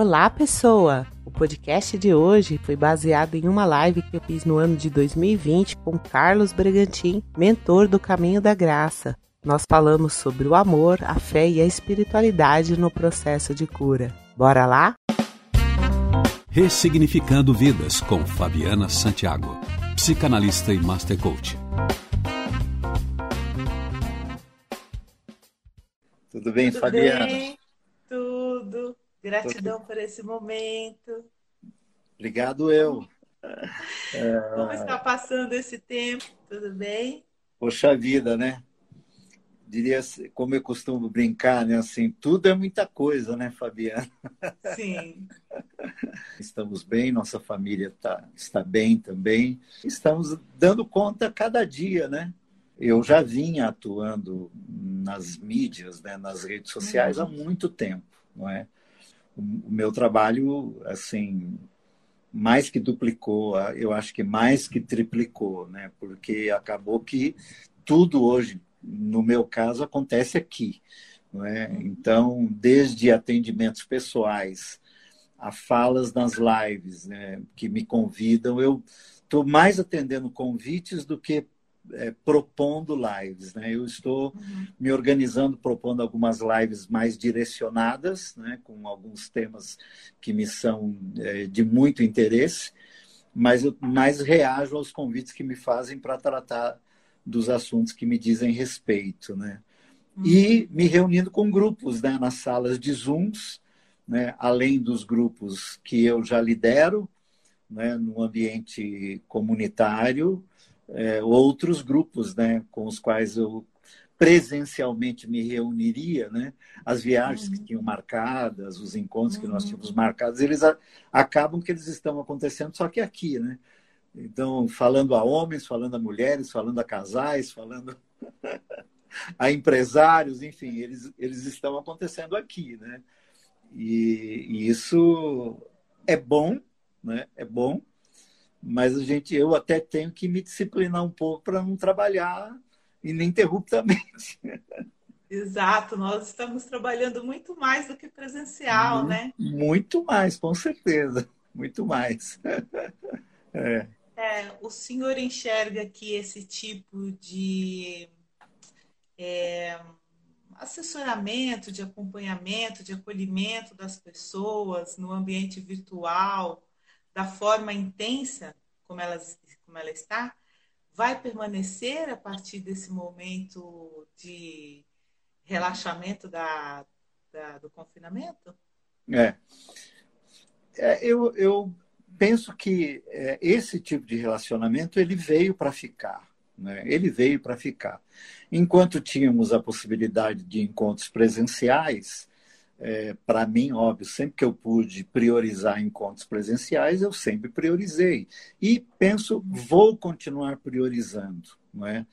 Olá, pessoa! O podcast de hoje foi baseado em uma live que eu fiz no ano de 2020 com Carlos Bregantin, mentor do Caminho da Graça. Nós falamos sobre o amor, a fé e a espiritualidade no processo de cura. Bora lá? Ressignificando Vidas com Fabiana Santiago, psicanalista e master coach. Tudo bem, Tudo Fabiana? Bem? Tudo. Gratidão por esse momento. Obrigado, eu. Como está passando esse tempo? Tudo bem? Poxa vida, né? Diria, como eu costumo brincar, né? Assim, tudo é muita coisa, né, Fabiana? Sim. Estamos bem, nossa família tá, está bem também. Estamos dando conta cada dia, né? Eu já vinha atuando nas mídias, né, nas redes sociais uhum. há muito tempo, não é? O meu trabalho, assim, mais que duplicou, eu acho que mais que triplicou, né? Porque acabou que tudo hoje, no meu caso, acontece aqui, não é? Então, desde atendimentos pessoais a falas nas lives, né, que me convidam, eu estou mais atendendo convites do que é, propondo lives. Né? Eu estou uhum. me organizando, propondo algumas lives mais direcionadas, né? com alguns temas que me são é, de muito interesse, mas eu mais reajo aos convites que me fazem para tratar dos assuntos que me dizem respeito. Né? Uhum. E me reunindo com grupos né? nas salas de Zooms, né? além dos grupos que eu já lidero, né? no ambiente comunitário, é, outros grupos né, com os quais eu presencialmente me reuniria, né? As viagens uhum. que tinham marcadas, os encontros uhum. que nós tínhamos uhum. marcados, eles a, acabam que eles estão acontecendo só que aqui, né? Então, falando a homens, falando a mulheres, falando a casais, falando a empresários, enfim, eles, eles estão acontecendo aqui, né? E, e isso é bom, né? É bom, mas a gente, eu até tenho que me disciplinar um pouco para não trabalhar ininterruptamente. Exato, nós estamos trabalhando muito mais do que presencial, muito, né? Muito mais, com certeza, muito mais. É. É, o senhor enxerga que esse tipo de é, assessoramento, de acompanhamento, de acolhimento das pessoas no ambiente virtual da forma intensa como ela, como ela está, vai permanecer a partir desse momento de relaxamento da, da do confinamento? É. é eu, eu penso que é, esse tipo de relacionamento ele veio para ficar. Né? Ele veio para ficar. Enquanto tínhamos a possibilidade de encontros presenciais, é, para mim, óbvio, sempre que eu pude priorizar encontros presenciais, eu sempre priorizei. E penso, vou continuar priorizando. Não, é?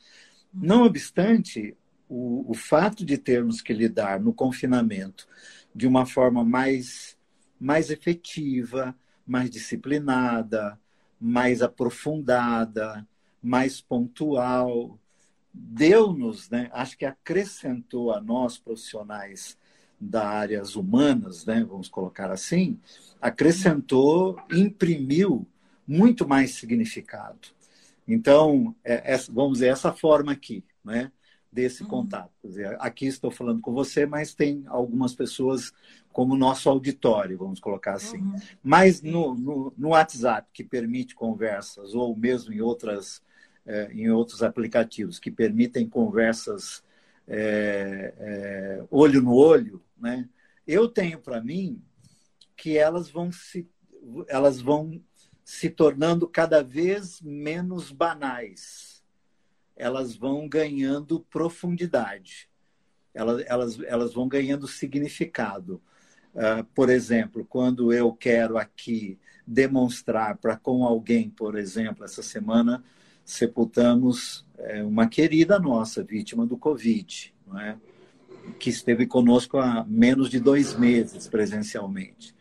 não obstante, o, o fato de termos que lidar no confinamento de uma forma mais, mais efetiva, mais disciplinada, mais aprofundada, mais pontual, deu-nos, né, acho que acrescentou a nós profissionais das áreas humanas, né, vamos colocar assim, acrescentou, imprimiu muito mais significado. Então, é, é, vamos dizer, essa forma aqui, né, desse uhum. contato. Dizer, aqui estou falando com você, mas tem algumas pessoas como nosso auditório, vamos colocar assim. Uhum. Mas no, no, no, WhatsApp, que permite conversas, ou mesmo em, outras, é, em outros aplicativos que permitem conversas é, é, olho no olho, né? eu tenho para mim que elas vão se, elas vão se tornando cada vez menos banais. Elas vão ganhando profundidade. Elas, elas, elas vão ganhando significado. Uh, por exemplo, quando eu quero aqui demonstrar para com alguém, por exemplo, essa semana sepultamos é, uma querida nossa, vítima do Covid, não é? que esteve conosco há menos de dois meses presencialmente.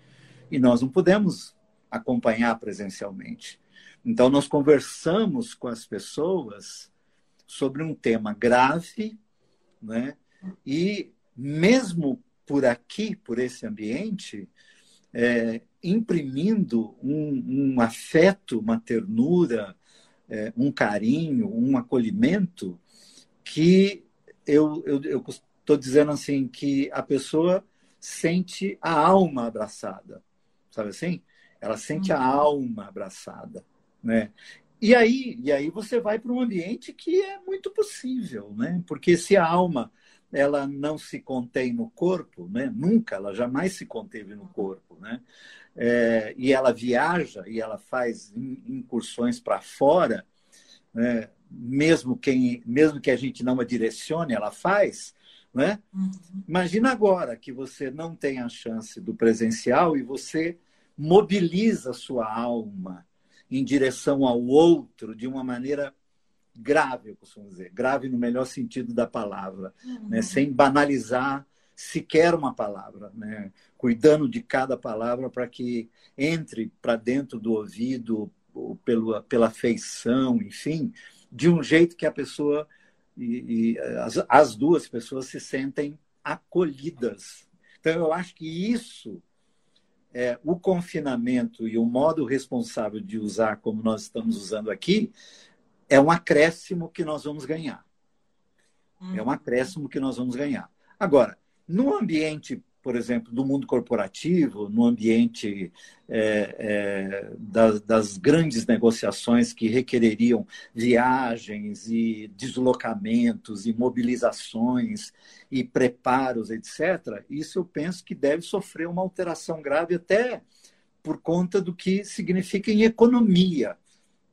E nós não pudemos acompanhar presencialmente. Então, nós conversamos com as pessoas sobre um tema grave, né? e mesmo por aqui, por esse ambiente, é, imprimindo um, um, afeto, uma ternura, é, um carinho, um acolhimento que eu estou dizendo assim que a pessoa sente a alma abraçada, sabe assim? Ela sente a uhum. alma abraçada, né? E aí, e aí você vai para um ambiente que é muito possível, né? Porque se a alma ela não se contém no corpo, né? Nunca, ela jamais se conteve no corpo, né? É, e ela viaja e ela faz incursões para fora, né? mesmo quem, mesmo que a gente não a direcione, ela faz, né? Uhum. Imagina agora que você não tem a chance do presencial e você mobiliza sua alma em direção ao outro de uma maneira grave, eu costumo dizer, grave no melhor sentido da palavra, uhum. né? sem banalizar sequer uma palavra, né? cuidando de cada palavra para que entre para dentro do ouvido, pela, pela feição, enfim, de um jeito que a pessoa e, e as, as duas pessoas se sentem acolhidas. Então, eu acho que isso é, o confinamento e o modo responsável de usar como nós estamos usando aqui é um acréscimo que nós vamos ganhar. É um uhum. acréscimo que nós vamos ganhar. Agora, no ambiente por exemplo, do mundo corporativo, no ambiente é, é, das, das, grandes negociações que requereriam viagens e deslocamentos e mobilizações e preparos, etc., isso eu penso que deve sofrer uma alteração grave até por conta do que significa em economia,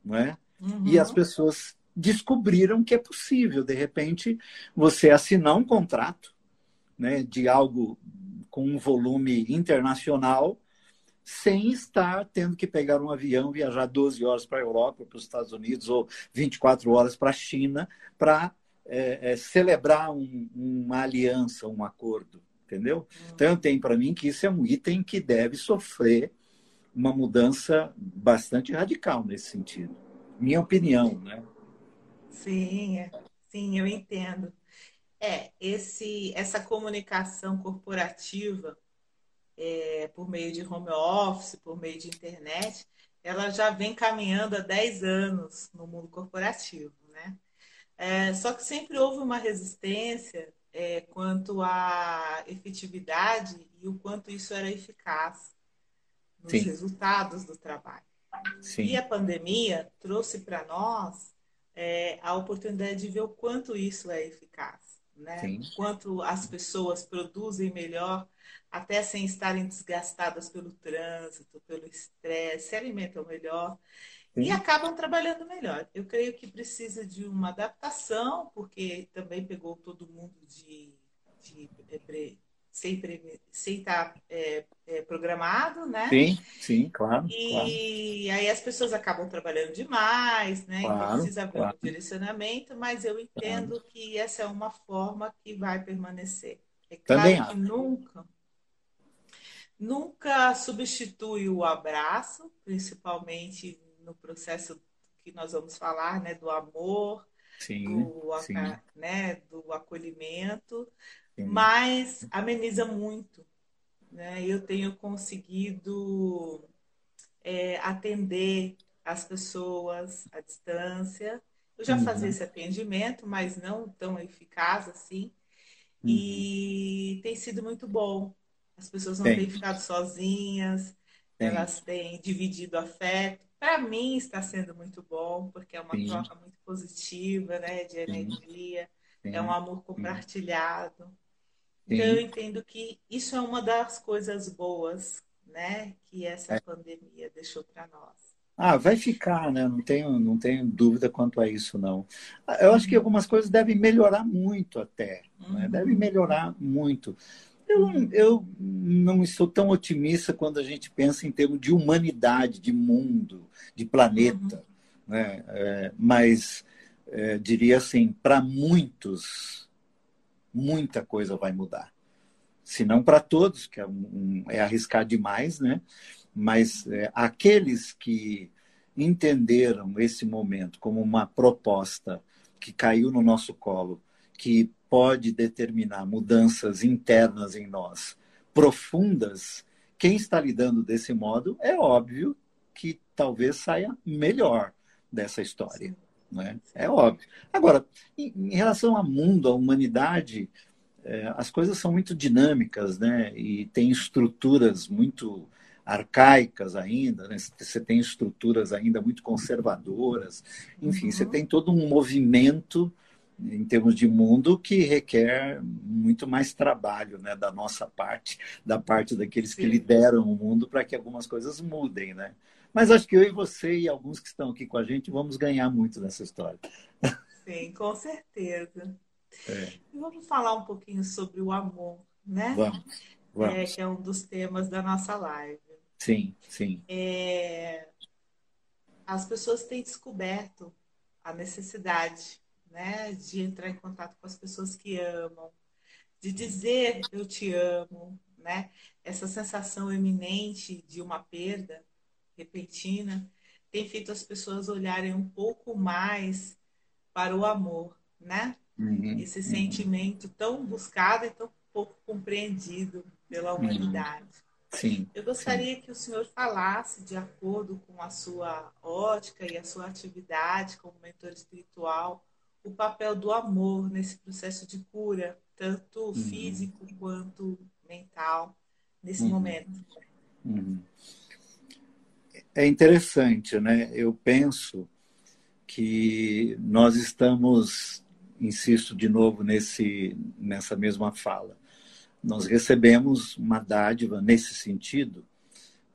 não é? Uhum. E as pessoas descobriram que é possível, de repente, você assinar um contrato né, de algo com um volume internacional, sem estar tendo que pegar um avião, viajar 12 horas para a Europa, para os Estados Unidos, ou 24 horas para a China, para é, é, celebrar um, uma aliança, um acordo, entendeu? Então, eu tenho para mim que isso é um item que deve sofrer uma mudança bastante radical nesse sentido. Minha opinião, né? Sim, é. sim, eu entendo. É, esse, essa comunicação corporativa é, por meio de home office, por meio de internet, ela já vem caminhando há 10 anos no mundo corporativo. Né? É, só que sempre houve uma resistência é, quanto à efetividade e o quanto isso era eficaz nos Sim. resultados do trabalho. Sim. E a pandemia trouxe para nós é, a oportunidade de ver o quanto isso é eficaz né? Sim. Quanto as pessoas produzem melhor, até sem estarem desgastadas pelo trânsito, pelo estresse, se alimentam melhor Sim. e acabam trabalhando melhor. Eu creio que precisa de uma adaptação, porque também pegou todo mundo de, de, de sem, sem estar é, é, programado, né? Sim, sim, claro. E claro. aí as pessoas acabam trabalhando demais, né? Então, claro, então precisa haver claro. um direcionamento, mas eu entendo claro. que essa é uma forma que vai permanecer. É claro Também que nunca, nunca substitui o abraço, principalmente no processo que nós vamos falar, né? Do amor, sim, do, sim. Né, acolhimento, mas ameniza muito. Né? Eu tenho conseguido é, atender as pessoas à distância. Eu já uhum. fazia esse atendimento, mas não tão eficaz assim. Uhum. E tem sido muito bom. As pessoas não têm ficado sozinhas, elas têm dividido afeto. Para mim está sendo muito bom, porque é uma Sim. troca muito positiva, né, de energia, Sim. é um amor compartilhado. Então, eu entendo que isso é uma das coisas boas, né, que essa é. pandemia deixou para nós. Ah, vai ficar, né? Não tenho, não tenho dúvida quanto a isso, não. Eu acho que algumas coisas devem melhorar muito até. Né? Uhum. Né? Devem melhorar muito. Eu, eu não sou tão otimista quando a gente pensa em termos de humanidade, de mundo, de planeta. Uhum. Né? É, mas é, diria assim, para muitos muita coisa vai mudar. Se não para todos, que é, um, é, arriscar demais, né? Mas é, aqueles que entenderam esse momento como uma proposta que caiu no nosso colo, que pode determinar mudanças internas em nós, profundas, quem está lidando desse modo é óbvio que talvez saia melhor dessa história. Né? É óbvio. Agora, em, em relação ao mundo, à humanidade, é, as coisas são muito dinâmicas, né? E tem estruturas muito arcaicas ainda, né? você tem estruturas ainda muito conservadoras, enfim, uhum. você tem todo um movimento em termos de mundo que requer muito mais trabalho né, da nossa parte, da parte daqueles que Sim. lideram o mundo para que algumas coisas mudem, né? Mas acho que eu e você e alguns que estão aqui com a gente vamos ganhar muito nessa história. Sim, com certeza. É. Vamos falar um pouquinho sobre o amor, né? Vamos. vamos. É, que é um dos temas da nossa live. Sim, sim. É... As pessoas têm descoberto a necessidade né, de entrar em contato com as pessoas que amam, de dizer eu te amo, né? Essa sensação eminente de uma perda repentina tem feito as pessoas olharem um pouco mais para o amor, né? Uhum, Esse uhum. sentimento tão buscado e tão pouco compreendido pela uhum. humanidade. Uhum. Sim. Eu gostaria sim. que o senhor falasse, de acordo com a sua ótica e a sua atividade como mentor espiritual, o papel do amor nesse processo de cura, tanto uhum. físico quanto mental, nesse uhum. momento. É interessante, né? Eu penso que nós estamos, insisto de novo nesse, nessa mesma fala, nós recebemos uma dádiva nesse sentido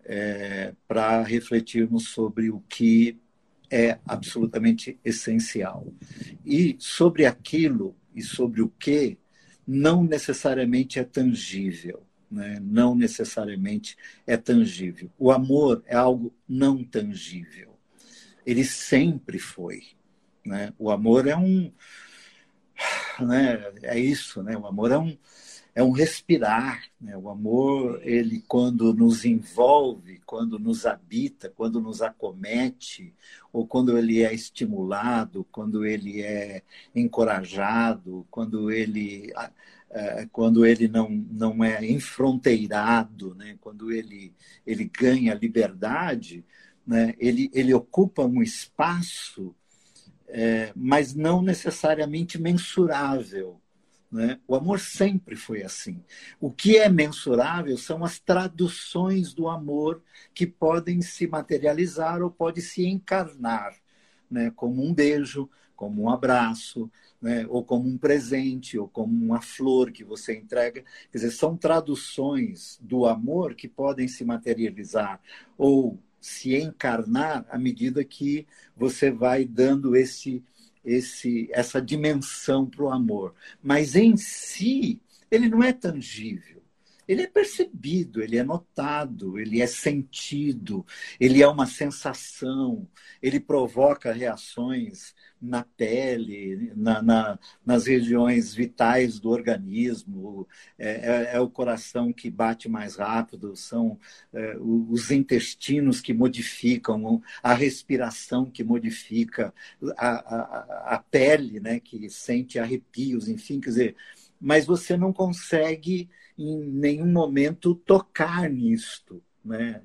é, para refletirmos sobre o que é absolutamente essencial. E sobre aquilo e sobre o que não necessariamente é tangível. Né? Não necessariamente é tangível. O amor é algo não tangível. Ele sempre foi. Né? O amor é um. Né? É isso, né? O amor é um, é um respirar. Né? O amor, ele quando nos envolve, quando nos habita, quando nos acomete, ou quando ele é estimulado, quando ele é encorajado, quando ele é, quando ele não, não é enfronteirado, né? quando ele, ele ganha liberdade, né? ele, ele ocupa um espaço, é, mas não necessariamente mensurável. Né? O amor sempre foi assim. O que é mensurável são as traduções do amor que podem se materializar ou pode se encarnar, né? como um beijo, como um abraço, né? ou como um presente, ou como uma flor que você entrega. Quer dizer, são traduções do amor que podem se materializar ou se encarnar à medida que você vai dando esse esse, essa dimensão para o amor. Mas em si, ele não é tangível. Ele é percebido, ele é notado, ele é sentido, ele é uma sensação, ele provoca reações na pele, na, na, nas regiões vitais do organismo, é, é, é, o coração que bate mais rápido, são é, os intestinos que modificam, a respiração que modifica, a, a, a pele né, que sente arrepios, enfim, quer dizer, mas você não consegue em nenhum momento tocar nisto, né?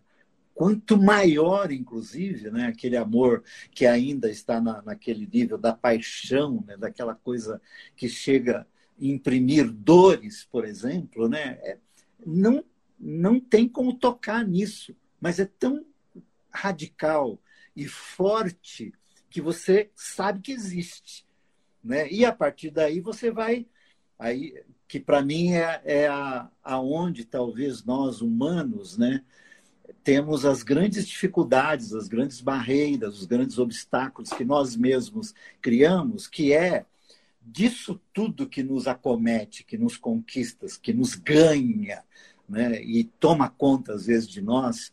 Quanto maior, inclusive, né, aquele amor que ainda está na, naquele nível da paixão, né, daquela coisa que chega a imprimir dores, por exemplo, né, é, não, não tem como tocar nisso, mas é tão radical e forte que você sabe que existe. Né? E a partir daí você vai. Aí, que para mim é, é a, aonde talvez nós humanos né, temos as grandes dificuldades, as grandes barreiras, os grandes obstáculos que nós mesmos criamos, que é disso tudo que nos acomete, que nos conquista, que nos ganha né, e toma conta, às vezes, de nós,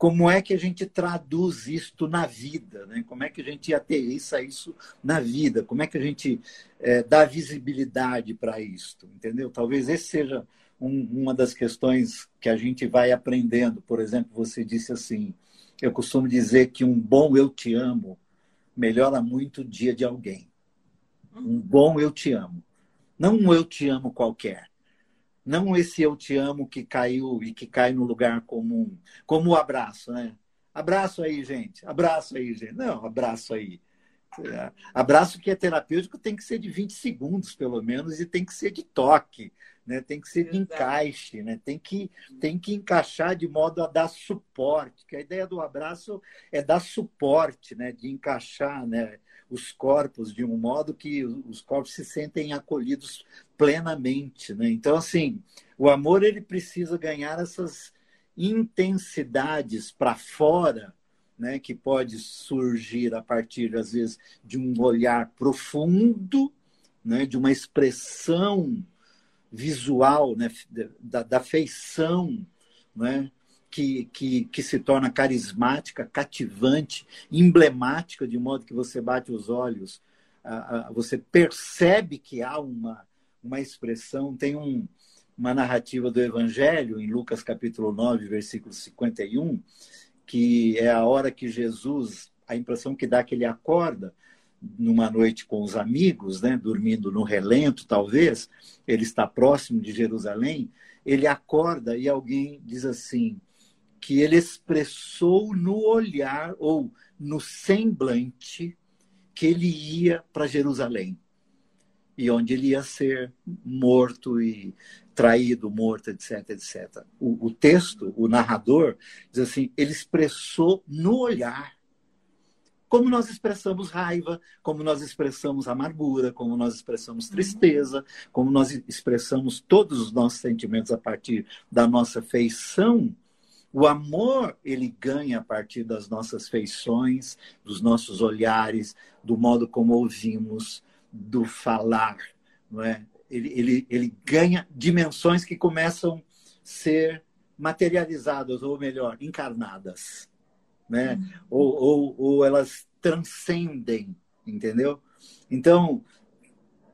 como é que a gente traduz isto na vida? Né? Como é que a gente aterrissa isso na vida? Como é que a gente é, dá visibilidade para isto? Entendeu? Talvez esse seja um, uma das questões que a gente vai aprendendo. Por exemplo, você disse assim: eu costumo dizer que um bom eu te amo melhora muito o dia de alguém. Um bom eu te amo. Não um eu te amo qualquer. Não esse eu te amo que caiu e que cai no lugar comum, como o abraço, né? Abraço aí, gente. Abraço aí, gente. Não, abraço aí. É, abraço que é terapêutico tem que ser de 20 segundos, pelo menos, e tem que ser de toque, né? tem que ser de encaixe, né? tem, que, tem que encaixar de modo a dar suporte, que a ideia do abraço é dar suporte, né? de encaixar né? Os corpos de um modo que os corpos se sentem acolhidos plenamente. Né? Então, assim, o amor ele precisa ganhar essas intensidades para fora né, que pode surgir a partir, às vezes, de um olhar profundo, né, de uma expressão visual né, da, da feição, né, que, que, que se torna carismática, cativante, emblemática, de modo que você bate os olhos, você percebe que há uma, uma expressão, tem um, uma narrativa do Evangelho, em Lucas capítulo 9, versículo 51, que é a hora que Jesus, a impressão que dá que ele acorda numa noite com os amigos, né, dormindo no relento, talvez, ele está próximo de Jerusalém, ele acorda e alguém diz assim, que ele expressou no olhar ou no semblante que ele ia para Jerusalém e onde ele ia ser morto e traído, morto, etc, etc. O, o texto, o narrador, diz assim: ele expressou no olhar como nós expressamos raiva, como nós expressamos amargura, como nós expressamos uhum. tristeza, como nós expressamos todos os nossos sentimentos a partir da nossa feição. O amor, ele ganha a partir das nossas feições, dos nossos olhares, do modo como ouvimos, do falar, não é? Ele, ele, ele ganha dimensões que começam a ser materializadas, ou melhor, encarnadas, né? Uhum. Ou, ou, ou elas transcendem, entendeu? Então,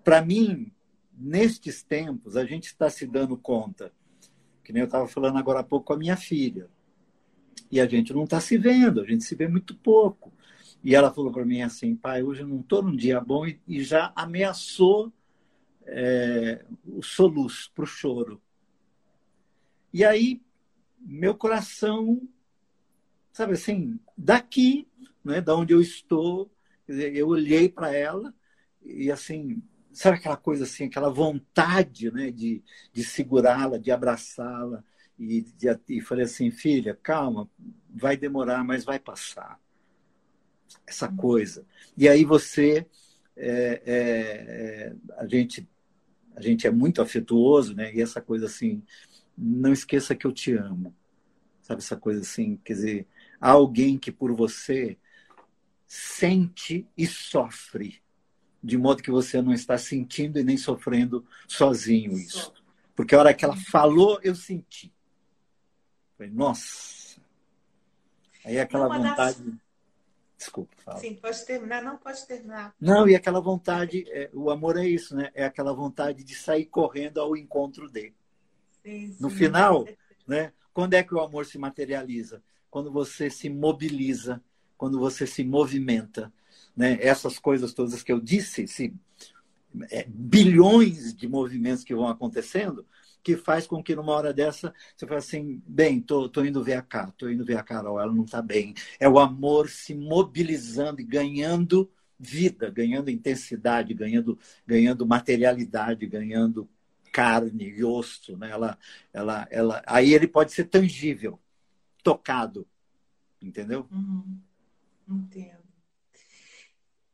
para mim, nestes tempos, a gente está se dando conta, que nem eu estava falando agora há pouco com a minha filha, e a gente não está se vendo, a gente se vê muito pouco. E ela falou para mim assim, pai, hoje eu não estou num dia bom e, e já ameaçou é, o soluço para o choro. E aí, meu coração, sabe assim, daqui, né, da onde eu estou, eu olhei para ela e assim, sabe aquela coisa assim, aquela vontade né, de, de segurá-la, de abraçá-la. E, de, e falei assim, filha, calma, vai demorar, mas vai passar essa coisa. E aí você, é, é, é, a gente, a gente é muito afetuoso, né? E essa coisa assim, não esqueça que eu te amo, sabe essa coisa assim, quer dizer, há alguém que por você sente e sofre, de modo que você não está sentindo e nem sofrendo sozinho isso. Porque a hora que ela falou, eu senti. Falei, nossa. Aí aquela vontade. Das Desculpa, fala. Sim, pode terminar. Não, pode terminar. Não, e aquela vontade, é, o amor é isso, né? É aquela vontade de sair correndo ao encontro dele. Sim, sim, no final, né? Quando é que o amor se materializa? Quando você se mobiliza, quando você se movimenta, né? Essas coisas todas que eu disse, se, é, bilhões de movimentos que vão acontecendo, que faz com que numa hora dessa você fale assim, bem, tô, tô indo ver a Cá, tô indo ver a Carol, ela não está bem. É o amor se mobilizando e ganhando vida, ganhando intensidade, ganhando, ganhando materialidade, ganhando carne e osso, né? Ela, ela, ela, aí ele pode ser tangível, tocado, entendeu? Uhum. Entendo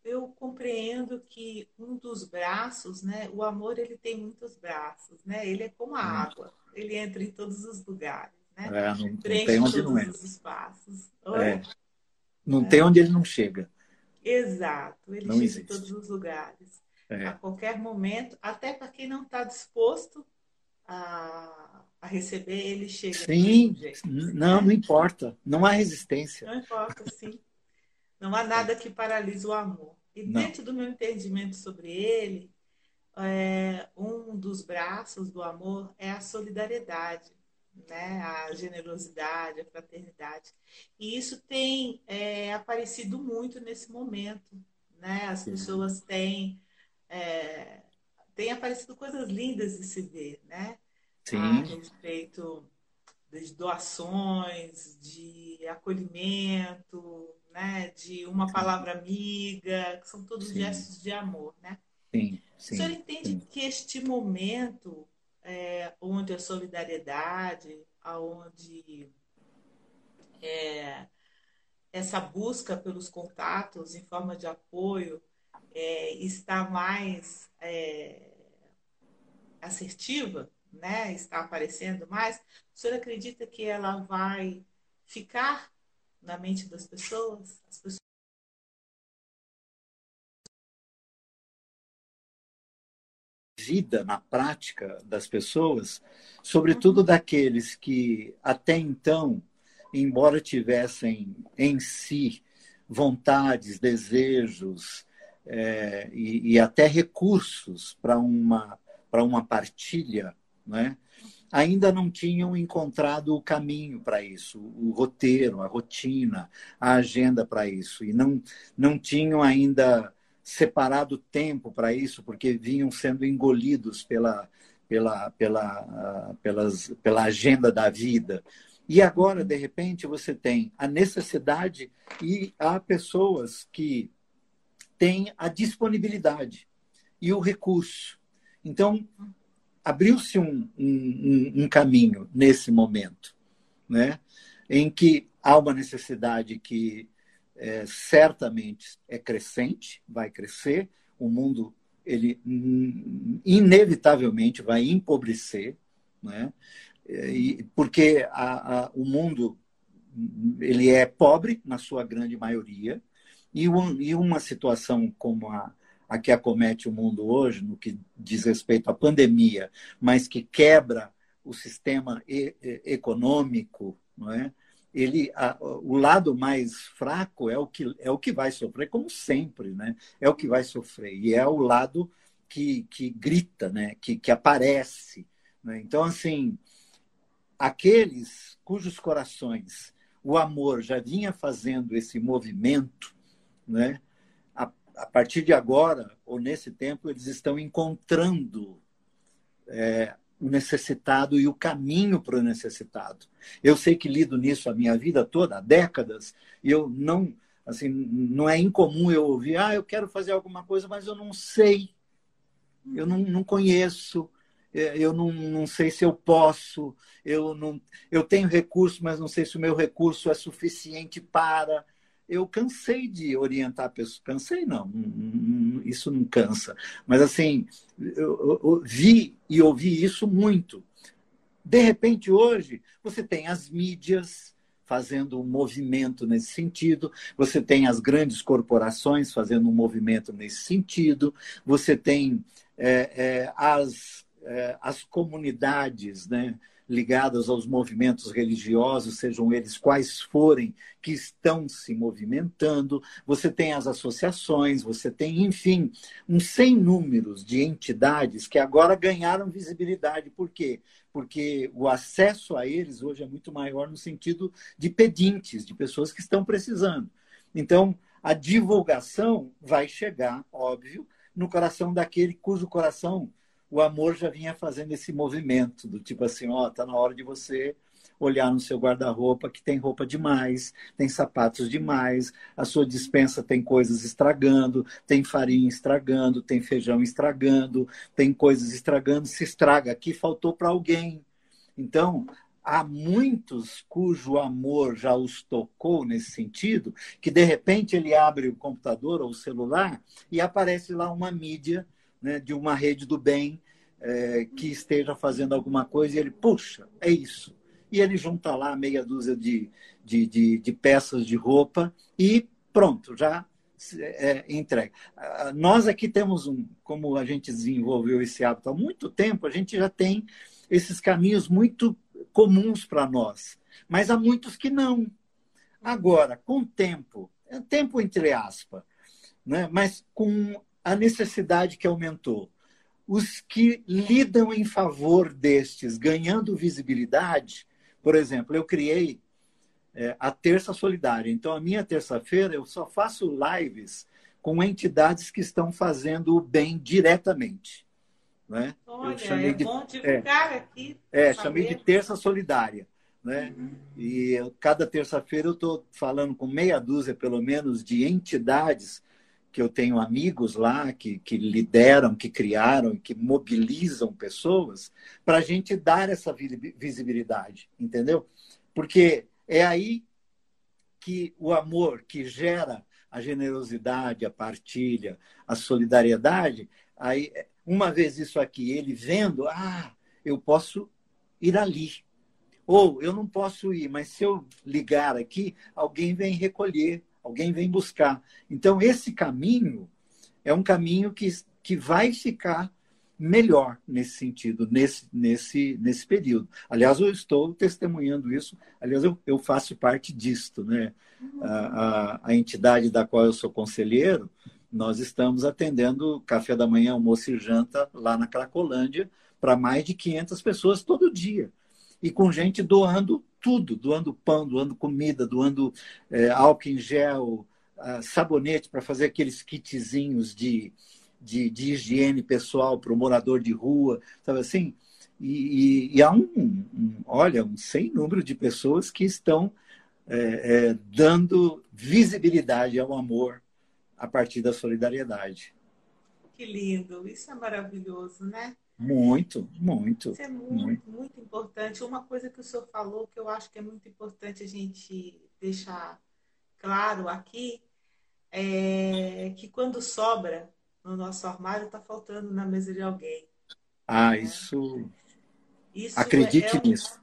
eu compreendo que um dos braços, né, o amor ele tem muitos braços, né? Ele é como a água, ele entra em todos os lugares, né? É, não, não tem onde não entra. os espaços. É. Não é. tem onde ele não chega. Exato, ele não chega existe. em todos os lugares. É. A qualquer momento, até para quem não está disposto a, a, receber, ele chega. Sim, jeito, não, né? não importa. Não há resistência. Não importa, sim. Não há nada que paralise o amor. E Não. dentro do meu entendimento sobre ele, é, um dos braços do amor é a solidariedade, né? a generosidade, a fraternidade. E isso tem é, aparecido muito nesse momento. Né? As pessoas têm, é, têm aparecido coisas lindas de se ver. Né? Sim. a respeito de doações, de acolhimento, né, de uma palavra amiga, que são todos sim. gestos de amor, né? Sim, sim. O senhor entende sim. que este momento é, onde a solidariedade, aonde é, essa busca pelos contatos em forma de apoio é, está mais é, assertiva, né? está aparecendo mais, o senhor acredita que ela vai ficar na mente das pessoas? As pessoas vida na prática das pessoas, sobretudo uhum. daqueles que até então, embora tivessem em si vontades, desejos é, e, e, até recursos para uma, para uma partilha, né? Ainda não tinham encontrado o caminho para isso, o roteiro, a rotina, a agenda para isso, e não, não tinham ainda separado tempo para isso, porque vinham sendo engolidos pela, pela, pela, uh, pelas, pela agenda da vida. E agora, de repente, você tem a necessidade e há pessoas que têm a disponibilidade e o recurso. Então, abriu-se um, um, um, caminho nesse momento, né? em que há uma necessidade que é, certamente é crescente, vai crescer, o mundo ele inevitavelmente vai empobrecer, né? E, porque a, a, o mundo ele é pobre na sua grande maioria e, um, e uma situação como a, a que acomete o mundo hoje, no que diz respeito à pandemia, mas que quebra o sistema e, e, econômico, não é? ele a, o lado mais fraco é o que é o que vai sofrer como sempre né é o que vai sofrer e é o lado que, que grita né que, que aparece né? então assim aqueles cujos corações o amor já vinha fazendo esse movimento né a, partir de agora ou nesse tempo eles estão encontrando é, o necessitado e o caminho para o necessitado. Eu sei que lido nisso a minha vida toda, há décadas, e eu não, assim, não é incomum eu ouvir, ah, eu quero fazer alguma coisa, mas eu não sei, eu não, não conheço, é, eu não, não sei se eu posso, eu, não, eu tenho recurso, mas não sei se o meu recurso é suficiente para eu cansei de orientar pessoas. Cansei, não, isso não cansa. Mas, assim, eu, eu vi e ouvi isso muito. De repente, hoje, você tem as mídias fazendo um movimento nesse sentido, você tem as grandes corporações fazendo um movimento nesse sentido, você tem é, é, as, é, as comunidades, né? Ligadas aos movimentos religiosos, sejam eles quais forem, que estão se movimentando. Você tem as associações, você tem, enfim, um sem números de entidades que agora ganharam visibilidade. Por quê? Porque o acesso a eles hoje é muito maior no sentido de pedintes, de pessoas que estão precisando. Então, a divulgação vai chegar, óbvio, no coração daquele cujo coração o amor já vinha fazendo esse movimento do tipo assim, ó, tá na hora de você olhar no seu guarda-roupa que tem roupa demais, tem sapatos demais, a sua dispensa tem coisas estragando, tem farinha estragando, tem feijão estragando, tem coisas estragando, se estraga aqui, faltou para alguém. Então, há muitos cujo amor já os tocou nesse sentido, que de repente ele abre o computador ou o celular e aparece lá uma mídia né, de uma rede do bem é, que esteja fazendo alguma coisa e ele, puxa, é isso. E ele junta lá meia dúzia de, de, de, de peças de roupa e pronto, já é, entrega. Nós aqui temos um, como a gente desenvolveu esse hábito há muito tempo, a gente já tem esses caminhos muito comuns para nós, mas há muitos que não. Agora, com o tempo, é tempo entre aspas, né? mas com a necessidade que aumentou. Os que lidam em favor destes, ganhando visibilidade, por exemplo, eu criei é, a Terça Solidária. Então, a minha terça-feira eu só faço lives com entidades que estão fazendo o bem diretamente. Né? Olha, eu chamei é de, bom divulgar é, aqui. É, chamei de terça solidária. Né? Uhum. E eu, cada terça-feira eu estou falando com meia dúzia, pelo menos, de entidades que eu tenho amigos lá que, que lideram, que criaram, que mobilizam pessoas, para a gente dar essa visibilidade, entendeu? Porque é aí que o amor que gera a generosidade, a partilha, a solidariedade, aí uma vez isso aqui, ele vendo, ah, eu posso ir ali. Ou eu não posso ir, mas se eu ligar aqui, alguém vem recolher alguém vem buscar. Então, esse caminho é um caminho que, que vai ficar melhor nesse sentido, nesse, nesse, nesse período. Aliás, eu estou testemunhando isso, aliás, eu, eu faço parte disto. Né? A, a, a entidade da qual eu sou conselheiro, nós estamos atendendo café da manhã, almoço e janta lá na Cracolândia para mais de 500 pessoas todo dia. E com gente doando tudo, doando pão, doando comida, doando é, álcool em gel, uh, sabonete para fazer aqueles kitzinhos de, de, de higiene pessoal para o morador de rua, sabe assim? E, e, e há um, um, olha, um sem número de pessoas que estão é, é, dando visibilidade ao amor a partir da solidariedade. Que lindo, isso é maravilhoso, né? Muito, muito. Isso é muito, muito, muito, importante. Uma coisa que o senhor falou que eu acho que é muito importante a gente deixar claro aqui é que quando sobra no nosso armário, está faltando na mesa de alguém. Ah, né? isso. isso Acredite é, é nisso.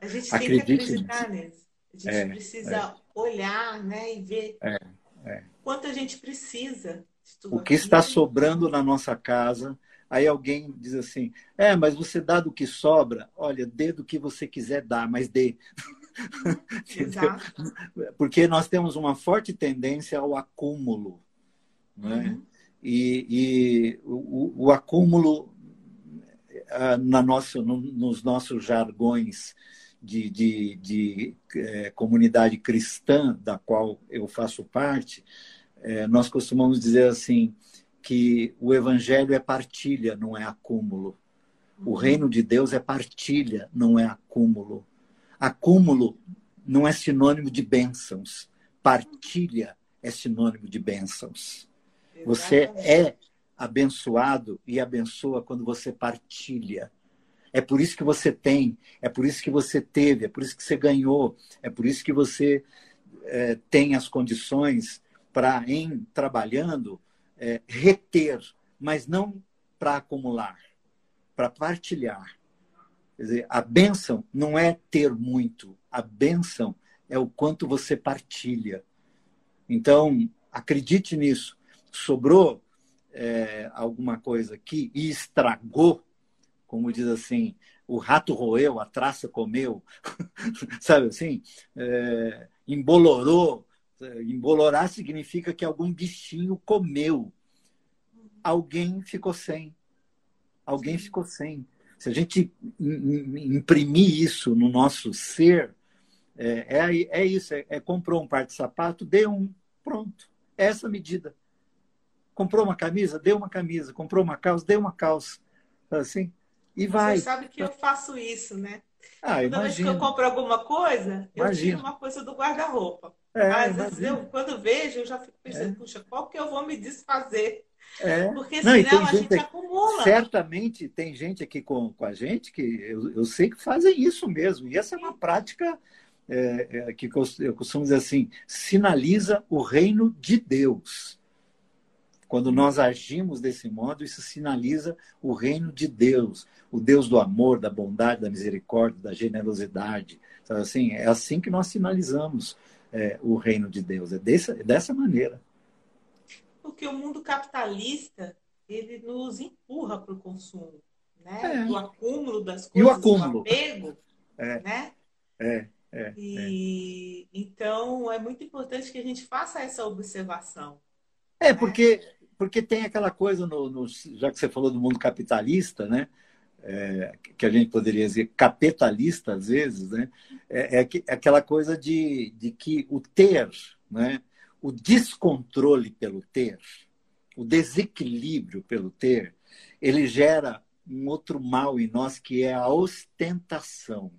A gente tem Acredite que acreditar nisso. nisso. A gente é, precisa é. olhar né, e ver é, é. quanto a gente precisa. o que está sobrando na nossa casa Aí alguém diz assim: é, mas você dá do que sobra? Olha, dê do que você quiser dar, mas dê. Exato. Porque nós temos uma forte tendência ao acúmulo. Né? Uhum. E, e o, o, acúmulo, ah, na nossa, no, nos nossos jargões de, de, de é, comunidade cristã, da qual eu faço parte, é, nós costumamos dizer assim: que o evangelho é partilha, não é acúmulo. O uhum. reino de Deus é partilha, não é acúmulo. Acúmulo não é sinônimo de bênçãos. Partilha é sinônimo de bênçãos. Você é abençoado e abençoa quando você partilha. É por isso que você tem, é por isso que você teve, é por isso que você ganhou, é por isso que você é, tem as condições para, em trabalhando, é, reter, mas não para acumular, para partilhar. Quer dizer, a bênção não é ter muito, a bênção é o quanto você partilha. Então, acredite nisso. Sobrou é, alguma coisa aqui e estragou, como diz assim, o rato roeu, a traça comeu, sabe assim? É, embolorou, Embolorar significa que algum bichinho comeu. Alguém ficou sem. Alguém ficou sem. Se a gente imprimir isso no nosso ser, é, é, é isso. É, é, comprou um par de sapato, dê um. Pronto. É essa medida. Comprou uma camisa, dê uma camisa. Comprou uma calça, dê uma calça. Assim. E vai. Você sabe que eu faço isso, né? Ah, Toda vez que eu compro alguma coisa, eu imagina. tiro uma coisa do guarda-roupa. É, Às vezes eu, quando vejo, eu já fico pensando, é. puxa, qual que eu vou me desfazer? É. Porque Não, senão a gente, acumula. Certamente tem gente aqui com, com a gente que eu, eu sei que fazem isso mesmo. E essa é uma prática é, é, que eu costumo dizer assim: sinaliza o reino de Deus. Quando nós agimos desse modo, isso sinaliza o reino de Deus, o Deus do amor, da bondade, da misericórdia, da generosidade. Então, assim, é assim que nós sinalizamos é, o reino de Deus. É dessa, é dessa maneira. Porque o mundo capitalista ele nos empurra para o consumo, né? É. O acúmulo das coisas, e o, acúmulo. o apego, é. né? É. É, e é. então é muito importante que a gente faça essa observação. É, né? porque, porque tem aquela coisa, no, no, já que você falou do mundo capitalista, né? É, que a gente poderia dizer capitalista às vezes, né? é, é, é aquela coisa de, de que o ter, né? o descontrole pelo ter, o desequilíbrio pelo ter, ele gera um outro mal em nós que é a ostentação.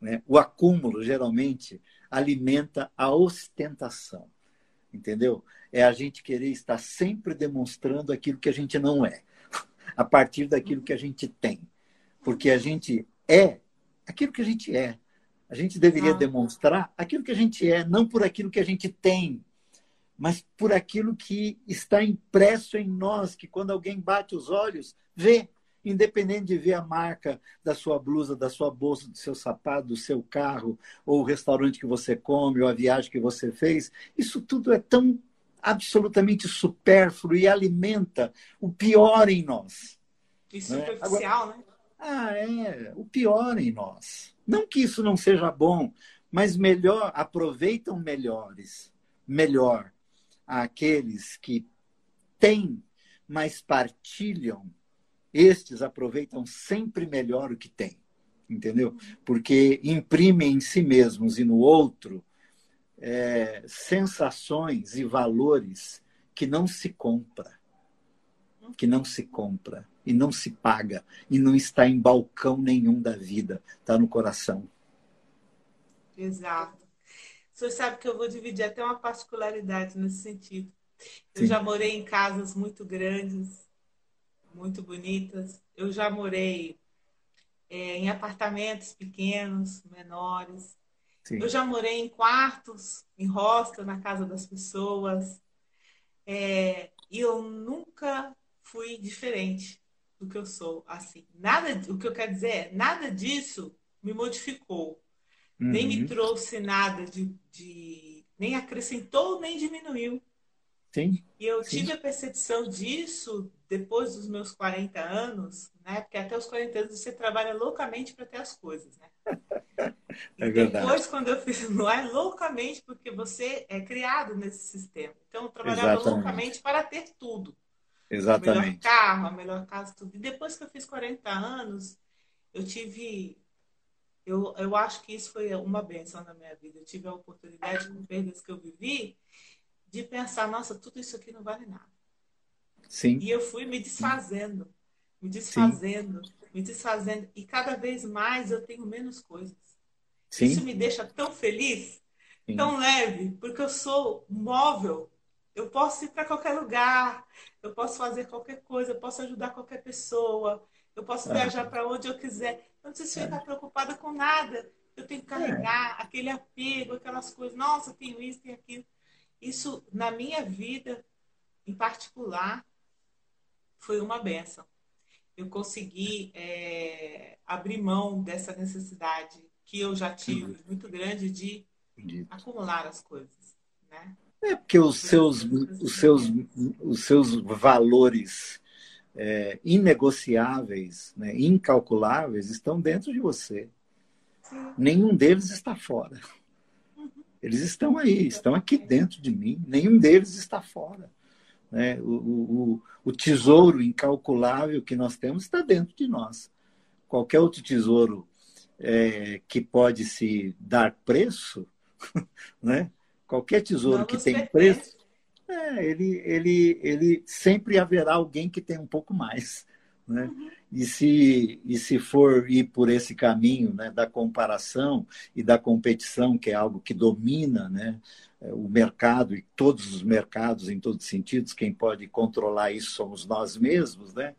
Né? O acúmulo, geralmente, alimenta a ostentação. Entendeu? É a gente querer estar sempre demonstrando aquilo que a gente não é, a partir daquilo que a gente tem. Porque a gente é aquilo que a gente é. A gente deveria ah. demonstrar aquilo que a gente é, não por aquilo que a gente tem, mas por aquilo que está impresso em nós, que quando alguém bate os olhos, vê, independente de ver a marca da sua blusa, da sua bolsa, do seu sapato, do seu carro, ou o restaurante que você come, ou a viagem que você fez, isso tudo é tão absolutamente supérfluo e alimenta o pior em nós. E superficial, né? Ah, é, o pior em nós. Não que isso não seja bom, mas melhor, aproveitam melhores, melhor aqueles que têm, mas partilham. Estes aproveitam sempre melhor o que têm, entendeu? Porque imprimem em si mesmos e no outro é, sensações e valores que não se compra, que não se compra e não se paga e não está em balcão nenhum da vida, está no coração. Exato. O senhor sabe que eu vou dividir até uma particularidade nesse sentido. Eu Sim. já morei em casas muito grandes, muito bonitas. Eu já morei é, em apartamentos pequenos, menores. Sim. Eu já morei em quartos, em hostel, na casa das pessoas. É, e eu nunca fui diferente do que eu sou. Assim, nada, o que eu quero dizer é, nada disso me modificou, uhum. nem me uhum. trouxe nada de, de, nem acrescentou nem diminuiu. Sim. E eu tive a percepção disso depois dos meus 40 anos, né? Porque até os 40 anos você trabalha loucamente para ter as coisas, né? É verdade. Depois, quando eu fiz, não é loucamente, porque você é criado nesse sistema. Então, eu trabalhava Exatamente. loucamente para ter tudo. Exatamente. O melhor carro, a melhor casa, tudo. E depois que eu fiz 40 anos, eu tive. Eu, eu acho que isso foi uma benção na minha vida. Eu tive a oportunidade, com perdas que eu vivi, de pensar: nossa, tudo isso aqui não vale nada. Sim. E eu fui me desfazendo, me desfazendo, Sim. me desfazendo. E cada vez mais eu tenho menos coisas. Sim. Isso me deixa tão feliz, Sim. tão leve, porque eu sou móvel eu posso ir para qualquer lugar, eu posso fazer qualquer coisa, eu posso ajudar qualquer pessoa, eu posso é. viajar para onde eu quiser. Eu não preciso ficar é. preocupada com nada. Eu tenho que carregar é. aquele apego, aquelas coisas. Nossa, tenho isso, tenho aquilo. Isso, na minha vida, em particular, foi uma benção. Eu consegui é, abrir mão dessa necessidade que eu já tive, uhum. muito grande, de acumular as coisas. Né? É porque os seus, os seus, os seus valores é, inegociáveis, né, incalculáveis, estão dentro de você. Nenhum deles está fora. Eles estão aí, estão aqui dentro de mim. Nenhum deles está fora. Né? O, o, o tesouro incalculável que nós temos está dentro de nós. Qualquer outro tesouro é, que pode se dar preço, né? Qualquer tesouro que tem preço, é, ele, ele, ele sempre haverá alguém que tem um pouco mais. Né? Uhum. E, se, e se for ir por esse caminho né, da comparação e da competição, que é algo que domina né, é, o mercado e todos os mercados em todos os sentidos, quem pode controlar isso somos nós mesmos, né?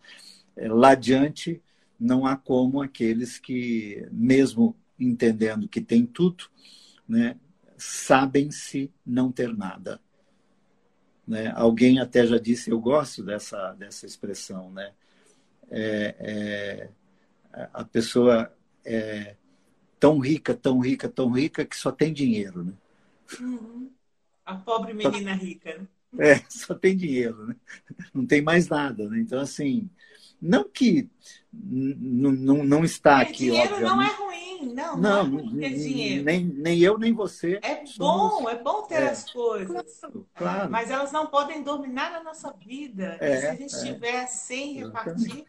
É, lá adiante não há como aqueles que, mesmo entendendo que tem tudo, né, sabem-se não ter nada. Né? Alguém até já disse, eu gosto dessa, dessa expressão, né? É, é, a pessoa é tão rica, tão rica, tão rica que só tem dinheiro, né? Uhum. A pobre menina só, rica. Né? É, só tem dinheiro, né? Não tem mais nada, né? Então, assim, não que não, está aqui. Dinheiro não é ruim, não. Não, não é dinheiro. Nem, nem eu, nem você. É somos... bom, é bom ter é. as coisas. Claro, claro, Mas elas não podem dominar a nossa vida. É, se a gente estiver é. sem repartir,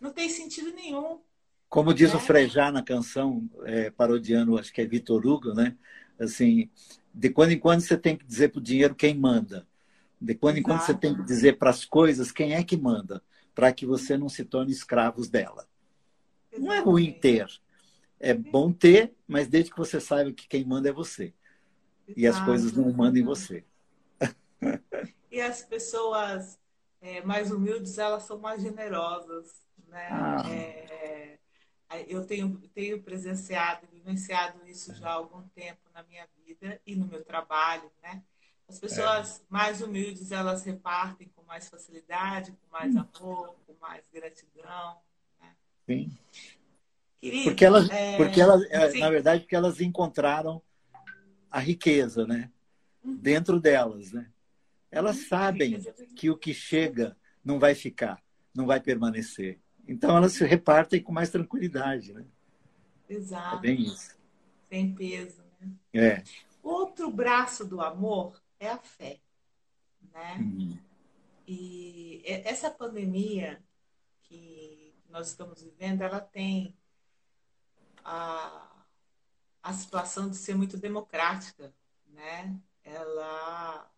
não tem sentido nenhum. Como diz o né? Frejá na canção, é, parodiando, acho que é Vitor Hugo, né? Assim, de quando em quando você tem que dizer para o dinheiro quem manda. De quando em quando você tem que dizer para as coisas quem é que manda para que você não se torne escravos dela. Exatamente. Não é ruim ter. É bom ter, mas desde que você saiba que quem manda é você. E as coisas não mandam em você. E as pessoas é, mais humildes, elas são mais generosas. Né? Ah. É, eu tenho, tenho presenciado, vivenciado isso já há algum tempo na minha vida e no meu trabalho, né? As pessoas é. mais humildes, elas repartem com mais facilidade, com mais hum. amor, com mais gratidão. Né? Sim. Querido, porque elas, é... porque elas é, na verdade, porque elas encontraram a riqueza, né? Uhum. Dentro delas, né? Elas uhum. sabem que o que chega não vai ficar, não vai permanecer. Então elas se repartem com mais tranquilidade, né? Exato. É bem isso. Sem peso, né? É. Outro braço do amor é a fé, né? Uhum. E essa pandemia que nós estamos vivendo, ela tem a, a situação de ser muito democrática, né? Ela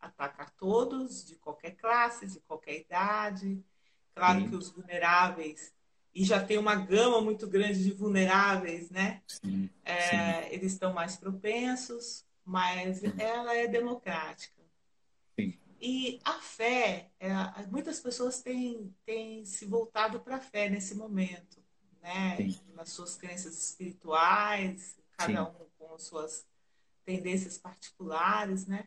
ataca a todos, de qualquer classe, de qualquer idade. Claro Sim. que os vulneráveis, e já tem uma gama muito grande de vulneráveis, né? Sim. É, Sim. Eles estão mais propensos, mas ela é democrática. E a fé, é, muitas pessoas têm, têm se voltado para a fé nesse momento, né? Nas suas crenças espirituais, cada um com suas tendências particulares, né?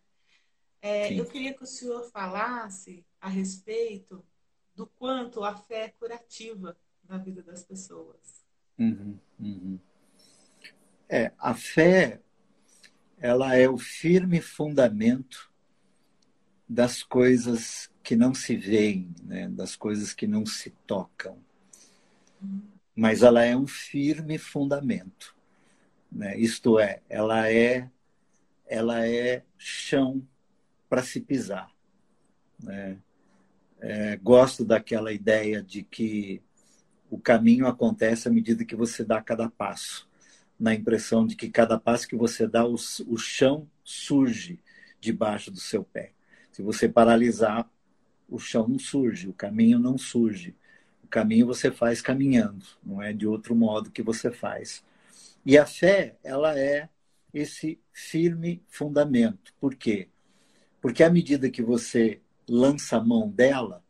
É, eu queria que o senhor falasse a respeito do quanto a fé é curativa na vida das pessoas. Uhum, uhum. É, a fé ela é o firme fundamento das coisas que não se veem, né? das coisas que não se tocam. Mas ela é um firme fundamento. Né? Isto é, ela é, ela é chão para se pisar. Né? É, gosto daquela ideia de que o caminho acontece à medida que você dá cada passo na impressão de que cada passo que você dá, o, o chão surge debaixo do seu pé. Se você paralisar, o chão não surge, o caminho não surge. O caminho você faz caminhando, não é de outro modo que você faz. E a fé, ela é esse firme fundamento. Por quê? Porque à medida que você lança a mão dela,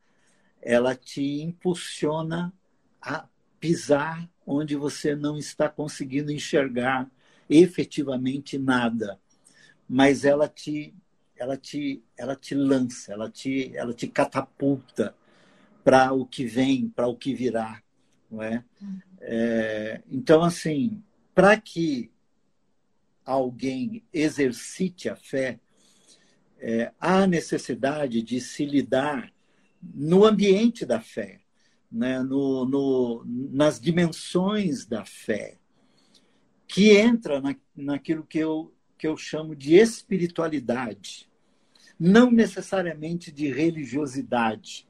ela te impulsiona a pisar onde você não está conseguindo enxergar efetivamente nada, mas ela te ela te ela te lança, ela te ela te catapulta para o que vem, para o que virá, não é? é então assim, para que alguém exercite a fé, é, há necessidade de se lidar no ambiente da fé, né, no, no, nas dimensões da fé, que entra na, naquilo que eu, que eu chamo de espiritualidade, não necessariamente de religiosidade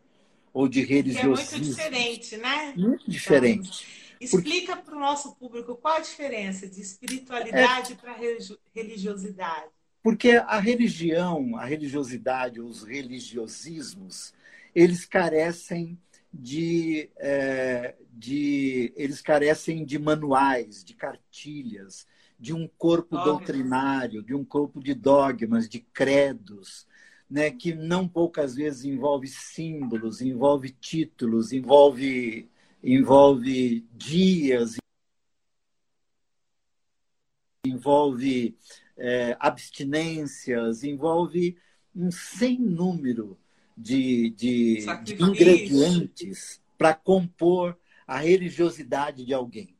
ou de religiosismo. É muito diferente, né? Muito diferente. Então, explica para o nosso público qual a diferença de espiritualidade é... para religiosidade. Porque a religião, a religiosidade, os religiosismos, eles carecem de, é, de eles carecem de manuais, de cartilhas, de um corpo doutrinário, de um corpo de dogmas, de credos, né, que não poucas vezes envolve símbolos, envolve títulos, envolve envolve dias, envolve é, abstinências, envolve um sem número de, de, de ingredientes para compor a religiosidade de alguém.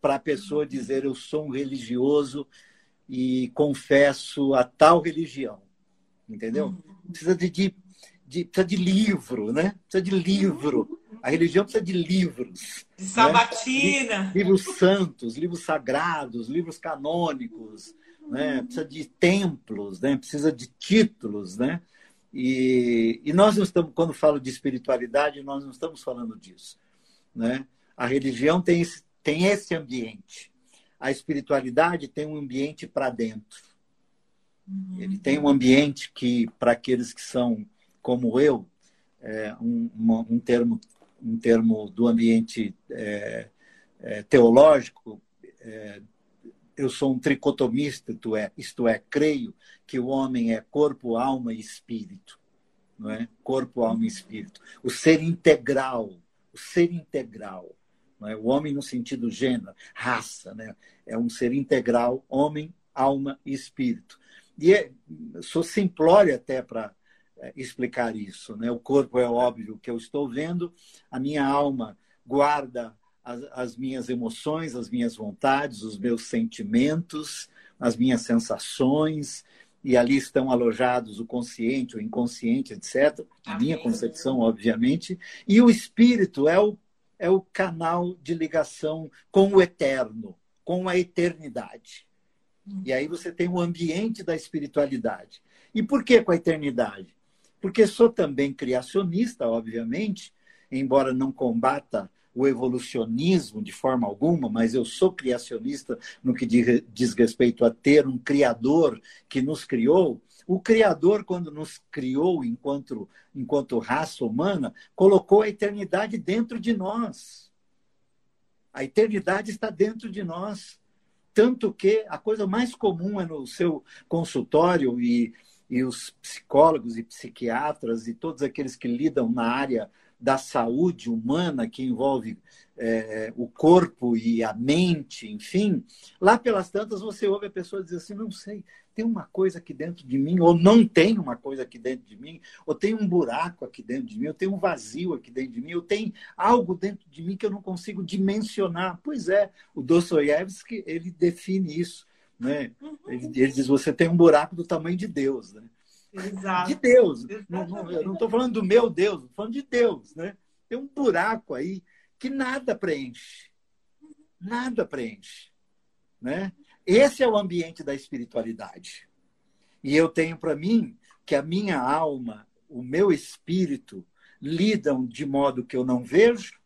Para a pessoa dizer, eu sou um religioso e confesso a tal religião. Entendeu? Uhum. Precisa de, de, de, precisa de livro, né? Precisa de livro. A religião precisa de livros. De sabatina. Né? Livros santos, livros sagrados, livros canônicos. Né? Precisa de templos, né? precisa de títulos, né? E, e nós não estamos, quando falo de espiritualidade, nós não estamos falando disso. Né? A religião tem esse, tem esse ambiente. A espiritualidade tem um ambiente para dentro. Uhum. Ele tem um ambiente que, para aqueles que são como eu, é, um, um, termo, um termo do ambiente é, é, teológico, é, eu sou um tricotomista, isto é, isto é, creio que o homem é corpo, alma e espírito. Não é? Corpo, alma e espírito. O ser integral, o ser integral. Não é? O homem no sentido gênero, raça, né? é um ser integral, homem, alma e espírito. E é, sou simplório até para é, explicar isso. Né? O corpo é óbvio que eu estou vendo, a minha alma guarda as, as minhas emoções, as minhas vontades, os meus sentimentos, as minhas sensações, e ali estão alojados o consciente, o inconsciente, etc. A minha concepção, obviamente. E o espírito é o, é o canal de ligação com o eterno, com a eternidade. E aí você tem o ambiente da espiritualidade. E por que com a eternidade? Porque sou também criacionista, obviamente, embora não combata o evolucionismo de forma alguma, mas eu sou criacionista no que diz respeito a ter um Criador que nos criou. O Criador, quando nos criou enquanto, enquanto raça humana, colocou a eternidade dentro de nós. A eternidade está dentro de nós. Tanto que a coisa mais comum é no seu consultório e, e os psicólogos e psiquiatras e todos aqueles que lidam na área da saúde humana, que envolve é, o corpo e a mente, enfim, lá pelas tantas você ouve a pessoa dizer assim: não sei, tem uma coisa aqui dentro de mim, ou não tem uma coisa aqui dentro de mim, ou tem um buraco aqui dentro de mim, ou tem um vazio aqui dentro de mim, ou tem algo dentro de mim que eu não consigo dimensionar. Pois é, o Dostoiévski ele define isso. Né? Uhum. Ele, ele diz: você tem um buraco do tamanho de Deus. Né? Exato. de Deus. Não, eu não estou falando do meu Deus, estou falando de Deus. Né? Tem um buraco aí que nada preenche. Nada preenche. Né? Esse é o ambiente da espiritualidade. E eu tenho para mim que a minha alma, o meu espírito, lidam de modo que eu não vejo,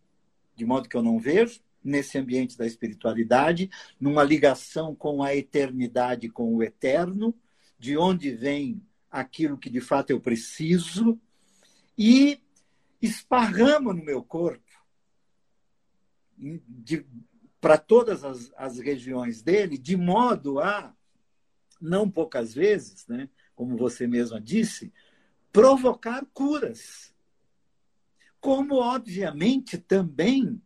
de modo que eu não vejo, nesse ambiente da espiritualidade, numa ligação com a eternidade, com o eterno, de onde vem aquilo que de fato eu preciso e esparrama no meu corpo para todas as, as regiões dele, de modo a, não poucas vezes, né, como você mesma disse, provocar curas. Como, obviamente, também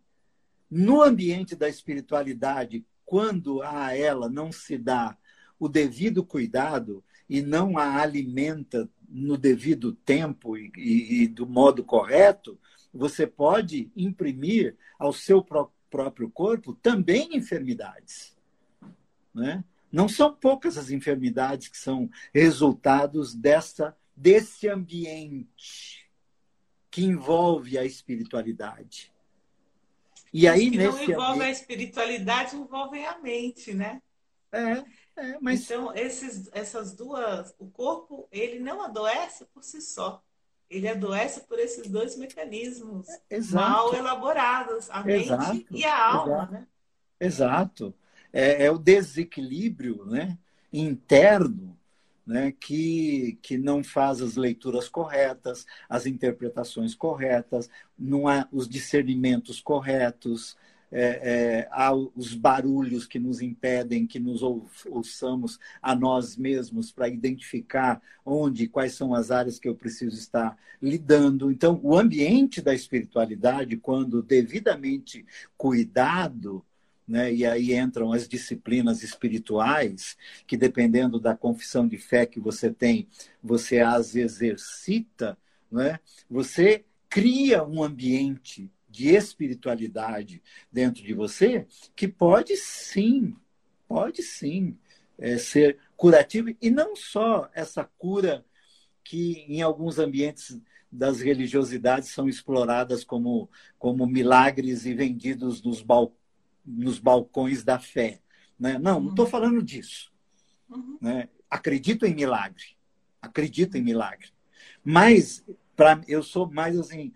no ambiente da espiritualidade, quando a ela não se dá o devido cuidado, e não a alimenta no devido tempo e, e, e do modo correto, você pode imprimir ao seu pró próprio corpo também enfermidades. Né? Não são poucas as enfermidades que são resultados dessa, desse ambiente que envolve a espiritualidade. E aí, que nesse não envolve ambiente... a espiritualidade, envolve a mente, né? É, é, mas... Então, esses, essas duas, o corpo, ele não adoece por si só. Ele adoece por esses dois mecanismos Exato. mal elaborados, a Exato. mente e a alma. Exato. Né? Exato. É, é, o desequilíbrio né, interno né, que, que não faz as leituras corretas, as interpretações corretas, não há os discernimentos corretos, é, é, barulhos que nos impedem que nos ouçamos a nós mesmos para identificar onde, quais são as áreas que eu preciso estar lidando. Então, o ambiente da espiritualidade, quando devidamente cuidado, né? E aí entram as disciplinas espirituais, que dependendo da confissão de fé que você tem, você as exercita, né? você cria um ambiente de espiritualidade dentro de você que pode sim, pode sim é, ser curativo e não só essa cura que em alguns ambientes das religiosidades são exploradas como, como milagres e vendidos nos, bal, nos balcões da fé. Né? Não, não estou uhum. falando disso. Uhum. Né? Acredito em milagre. Acredito em milagre. Mas pra, eu sou mais assim,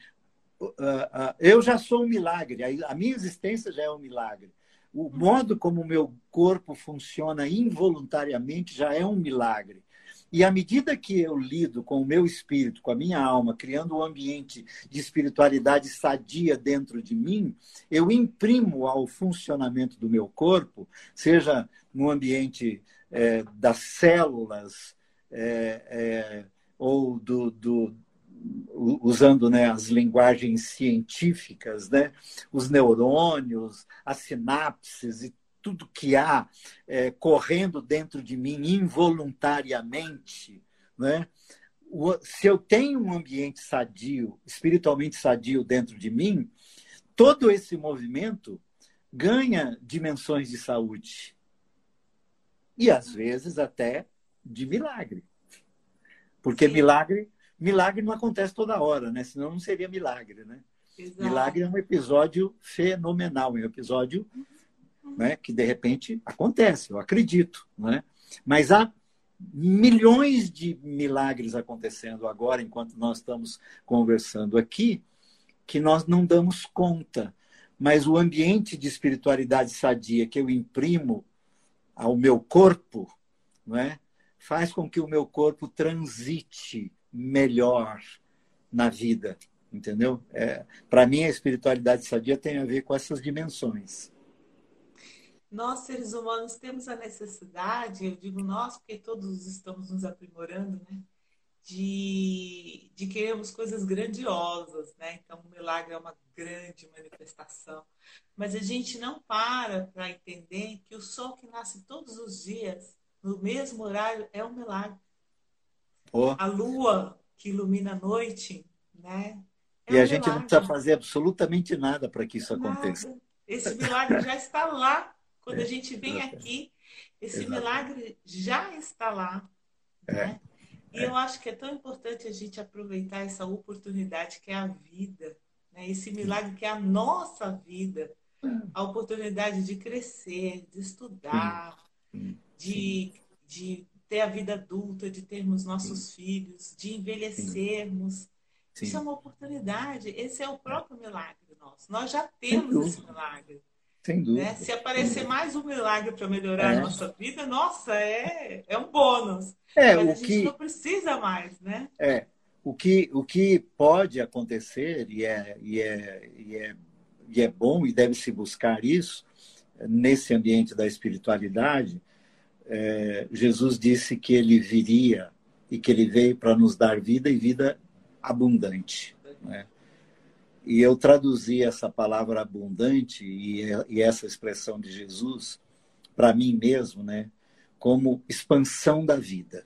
eu já sou um milagre, a, a minha existência já é um milagre. O modo como o meu corpo funciona involuntariamente já é um milagre. E à medida que eu lido com o meu espírito, com a minha alma, criando um ambiente de espiritualidade sadia dentro de mim, eu imprimo ao funcionamento do meu corpo, seja no ambiente é, das células é, é, ou do, do usando né, as linguagens científicas, né, os neurônios, as sinapses e tudo que há é, correndo dentro de mim involuntariamente, né? se eu tenho um ambiente sadio, espiritualmente sadio dentro de mim, todo esse movimento ganha dimensões de saúde. E às vezes até de milagre. Porque milagre, milagre não acontece toda hora, né? Senão não seria milagre, né? Exato. Milagre é um episódio fenomenal, é um episódio né, que de repente acontece, eu acredito. Né? Mas há milhões de milagres acontecendo agora, enquanto nós estamos conversando aqui, que nós não damos conta. Mas o ambiente de espiritualidade sadia que eu imprimo ao meu corpo, não é? faz com que o meu corpo transite melhor na vida, entendeu? É, Para mim, a espiritualidade sadia tem a ver com essas dimensões nós seres humanos temos a necessidade, eu digo nós porque todos estamos nos aprimorando, né? De, de queremos coisas grandiosas, né? Então, o milagre é uma grande manifestação. Mas a gente não para para entender que o sol que nasce todos os dias, no mesmo horário, é um milagre. Oh. A lua que ilumina a noite, né? É e um a gente milagre. não precisa fazer absolutamente nada para que isso nada. aconteça. Esse milagre já está lá quando a gente vem aqui, esse Exato. milagre já está lá. É. Né? E é. eu acho que é tão importante a gente aproveitar essa oportunidade que é a vida, né? esse milagre que é a nossa vida, a oportunidade de crescer, de estudar, de, de ter a vida adulta, de termos nossos filhos, de envelhecermos. Sim. Isso é uma oportunidade, esse é o próprio milagre nosso. Nós já temos esse milagre. Sem dúvida. Né? Se aparecer mais um milagre para melhorar é. a nossa vida, nossa, é, é um bônus. É, Mas o a gente que, não precisa mais, né? É. O que, o que pode acontecer, e é, e, é, e, é, e é bom e deve se buscar isso, nesse ambiente da espiritualidade, é, Jesus disse que ele viria e que ele veio para nos dar vida e vida abundante. Né? E eu traduzi essa palavra abundante e, e essa expressão de Jesus para mim mesmo, né, como expansão da vida.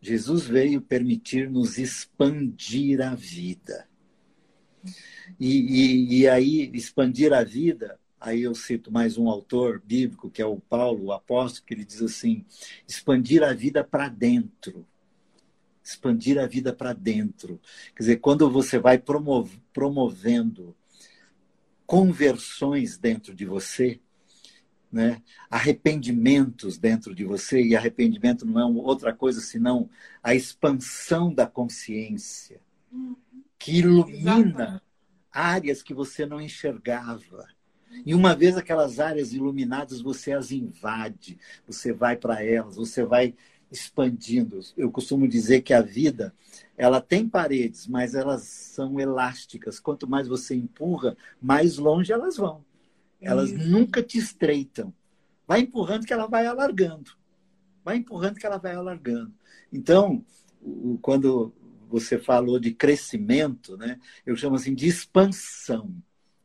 Jesus veio permitir-nos expandir a vida. E, e, e, aí, expandir a vida, aí eu cito mais um autor bíblico, que é o Paulo, o apóstolo, que ele diz assim: expandir a vida para dentro expandir a vida para dentro. Quer dizer, quando você vai promovendo conversões dentro de você, né? arrependimentos dentro de você, e arrependimento não é outra coisa senão a expansão da consciência, que ilumina áreas que você não enxergava. E uma vez aquelas áreas iluminadas, você as invade, você vai para elas, você vai expandindo. Eu costumo dizer que a vida ela tem paredes, mas elas são elásticas. Quanto mais você empurra, mais longe elas vão. Elas Isso. nunca te estreitam. Vai empurrando que ela vai alargando. Vai empurrando que ela vai alargando. Então, quando você falou de crescimento, né, eu chamo assim de expansão.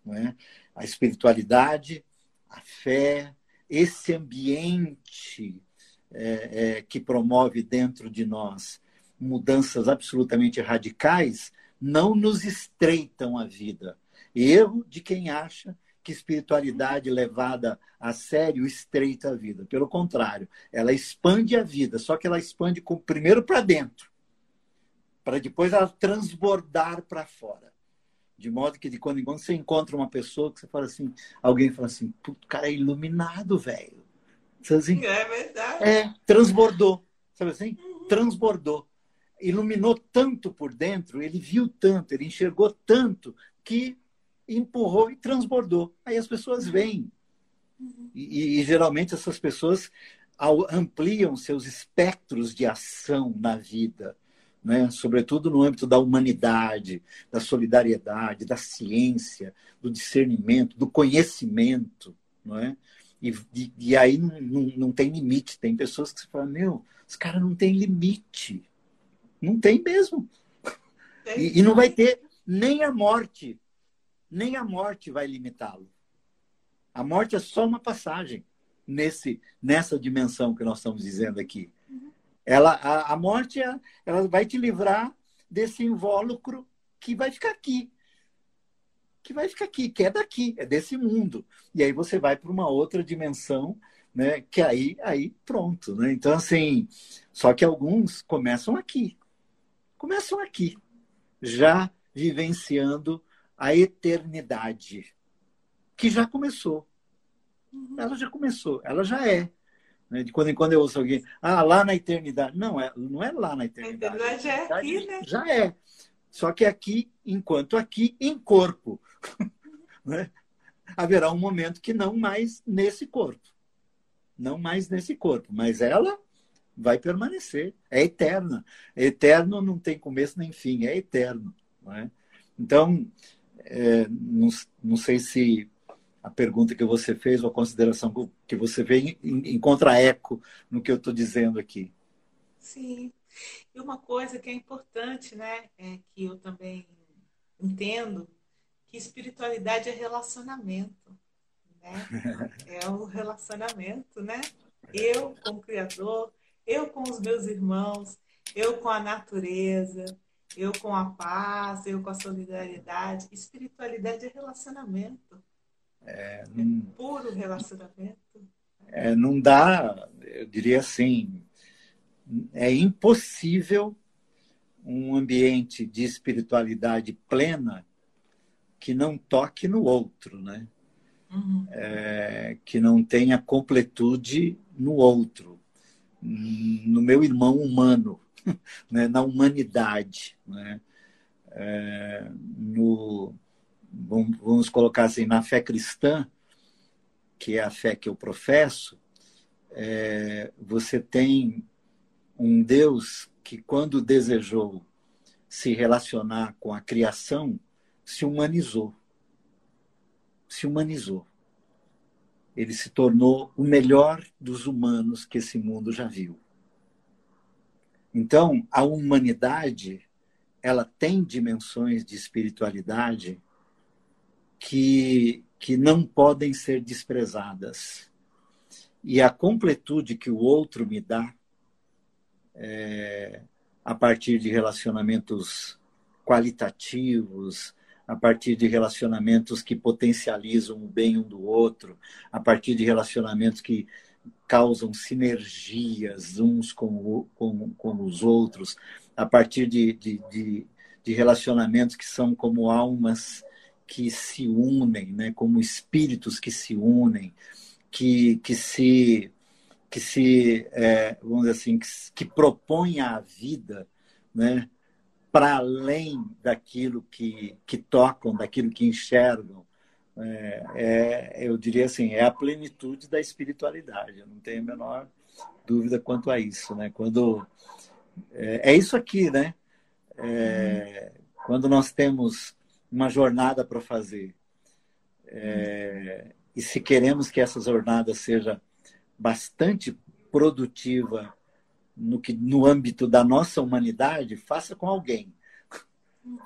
Né? A espiritualidade, a fé, esse ambiente é, é, que promove dentro de nós mudanças absolutamente radicais, não nos estreitam a vida. Erro de quem acha que espiritualidade levada a sério estreita a vida. Pelo contrário, ela expande a vida, só que ela expande com, primeiro para dentro, para depois ela transbordar para fora. De modo que de quando em quando você encontra uma pessoa que você fala assim, alguém fala assim, o cara é iluminado, velho. Assim, é verdade. É, transbordou. Sabe assim? Uhum. Transbordou. Iluminou tanto por dentro, ele viu tanto, ele enxergou tanto, que empurrou e transbordou. Aí as pessoas vêm. Uhum. E, e, geralmente essas pessoas, ampliam seus espectros de ação na vida, né? sobretudo no âmbito da humanidade, da solidariedade, da ciência, do discernimento, do conhecimento. Não é? e, e, e aí não, não, não, tem limite. Tem pessoas que falam, meu, os caras não tem limite. Não tem mesmo. E, e não vai ter nem a morte. Nem a morte vai limitá-lo. A morte é só uma passagem nesse nessa dimensão que nós estamos dizendo aqui. Ela, a, a morte ela vai te livrar desse invólucro que vai ficar aqui. Que vai ficar aqui, que é daqui, é desse mundo. E aí você vai para uma outra dimensão, né? Que aí, aí pronto, né? Então, assim, só que alguns começam aqui. Começam aqui, já vivenciando a eternidade, que já começou. Ela já começou, ela já é. Né? De quando em quando eu ouço alguém, ah, lá na eternidade. Não, é, não é lá na eternidade. A eternidade já é aqui, né? Já é. Só que aqui, enquanto aqui, em corpo. né? Haverá um momento que não mais nesse corpo. Não mais nesse corpo. Mas ela vai permanecer. É eterna. Eterno não tem começo nem fim, é eterno. Não é? Então, é, não, não sei se a pergunta que você fez ou a consideração que você vê encontra eco no que eu estou dizendo aqui. Sim. E uma coisa que é importante, né, é que eu também entendo que espiritualidade é relacionamento, né? É o relacionamento, né? Eu com o Criador, eu com os meus irmãos, eu com a natureza, eu com a paz, eu com a solidariedade. Espiritualidade é relacionamento. É, não, é puro relacionamento. É, não dá, eu diria assim, é impossível um ambiente de espiritualidade plena que não toque no outro, né? Uhum. É, que não tenha completude no outro, no meu irmão humano, né? na humanidade, né? É, no, vamos colocar assim, na fé cristã, que é a fé que eu professo, é, você tem um Deus que, quando desejou se relacionar com a criação, se humanizou. Se humanizou. Ele se tornou o melhor dos humanos que esse mundo já viu. Então, a humanidade, ela tem dimensões de espiritualidade que, que não podem ser desprezadas. E a completude que o outro me dá, é, a partir de relacionamentos qualitativos, a partir de relacionamentos que potencializam o bem um do outro, a partir de relacionamentos que causam sinergias uns com, com, com os outros, a partir de, de, de, de relacionamentos que são como almas que se unem, né, como espíritos que se unem, que, que se que se é, vamos dizer assim que, que propõem a vida, né, para além daquilo que que tocam, daquilo que enxergam, é, é, eu diria assim, é a plenitude da espiritualidade. Eu não tenho a menor dúvida quanto a isso, né? Quando é, é isso aqui, né? É, quando nós temos uma jornada para fazer. É, e se queremos que essa jornada seja bastante produtiva no, que, no âmbito da nossa humanidade, faça com alguém.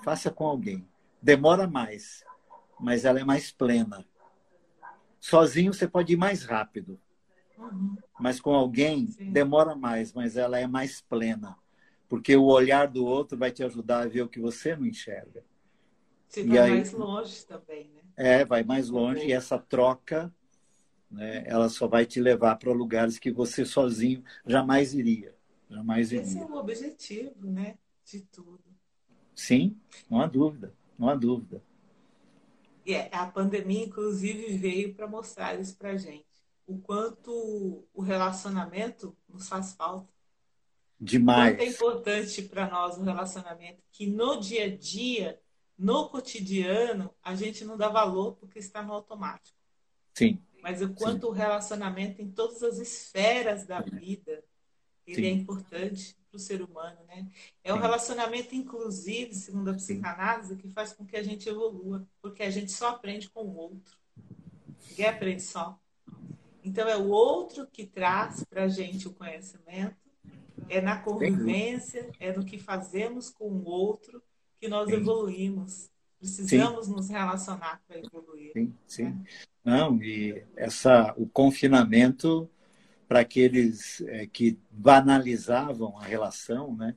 Faça com alguém. Demora mais, mas ela é mais plena. Sozinho você pode ir mais rápido. Mas com alguém Sim. demora mais, mas ela é mais plena. Porque o olhar do outro vai te ajudar a ver o que você não enxerga. Você vai aí, mais longe também, né? É, vai mais longe e essa troca, né, ela só vai te levar para lugares que você sozinho jamais iria. Jamais iria. Esse é o objetivo, né, de tudo. Sim, não há dúvida, não há dúvida. E é, a pandemia, inclusive, veio para mostrar isso para gente. O quanto o relacionamento nos faz falta. Demais. Quanto é importante para nós o relacionamento, que no dia a dia no cotidiano, a gente não dá valor porque está no automático. Sim. mas o quanto Sim. o relacionamento em todas as esferas da vida ele Sim. é importante para o ser humano, né? É o um relacionamento inclusive, segundo a psicanálise, que faz com que a gente evolua, porque a gente só aprende com o outro. Ninguém aprende só. Então é o outro que traz para a gente o conhecimento, é na convivência, é no que fazemos com o outro que nós sim. evoluímos. Precisamos sim. nos relacionar para evoluir. Sim, sim. Né? Não, e essa, o confinamento para aqueles é, que banalizavam a relação, né?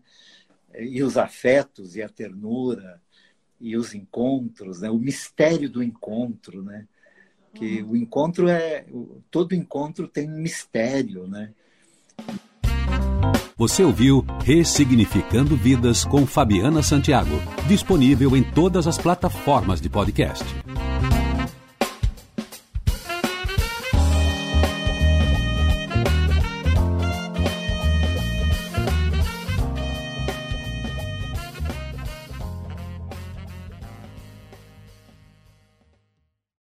E os afetos e a ternura e os encontros, né? O mistério do encontro, né? Que uhum. o encontro é todo encontro tem um mistério, né? Você ouviu Ressignificando Vidas com Fabiana Santiago, disponível em todas as plataformas de podcast.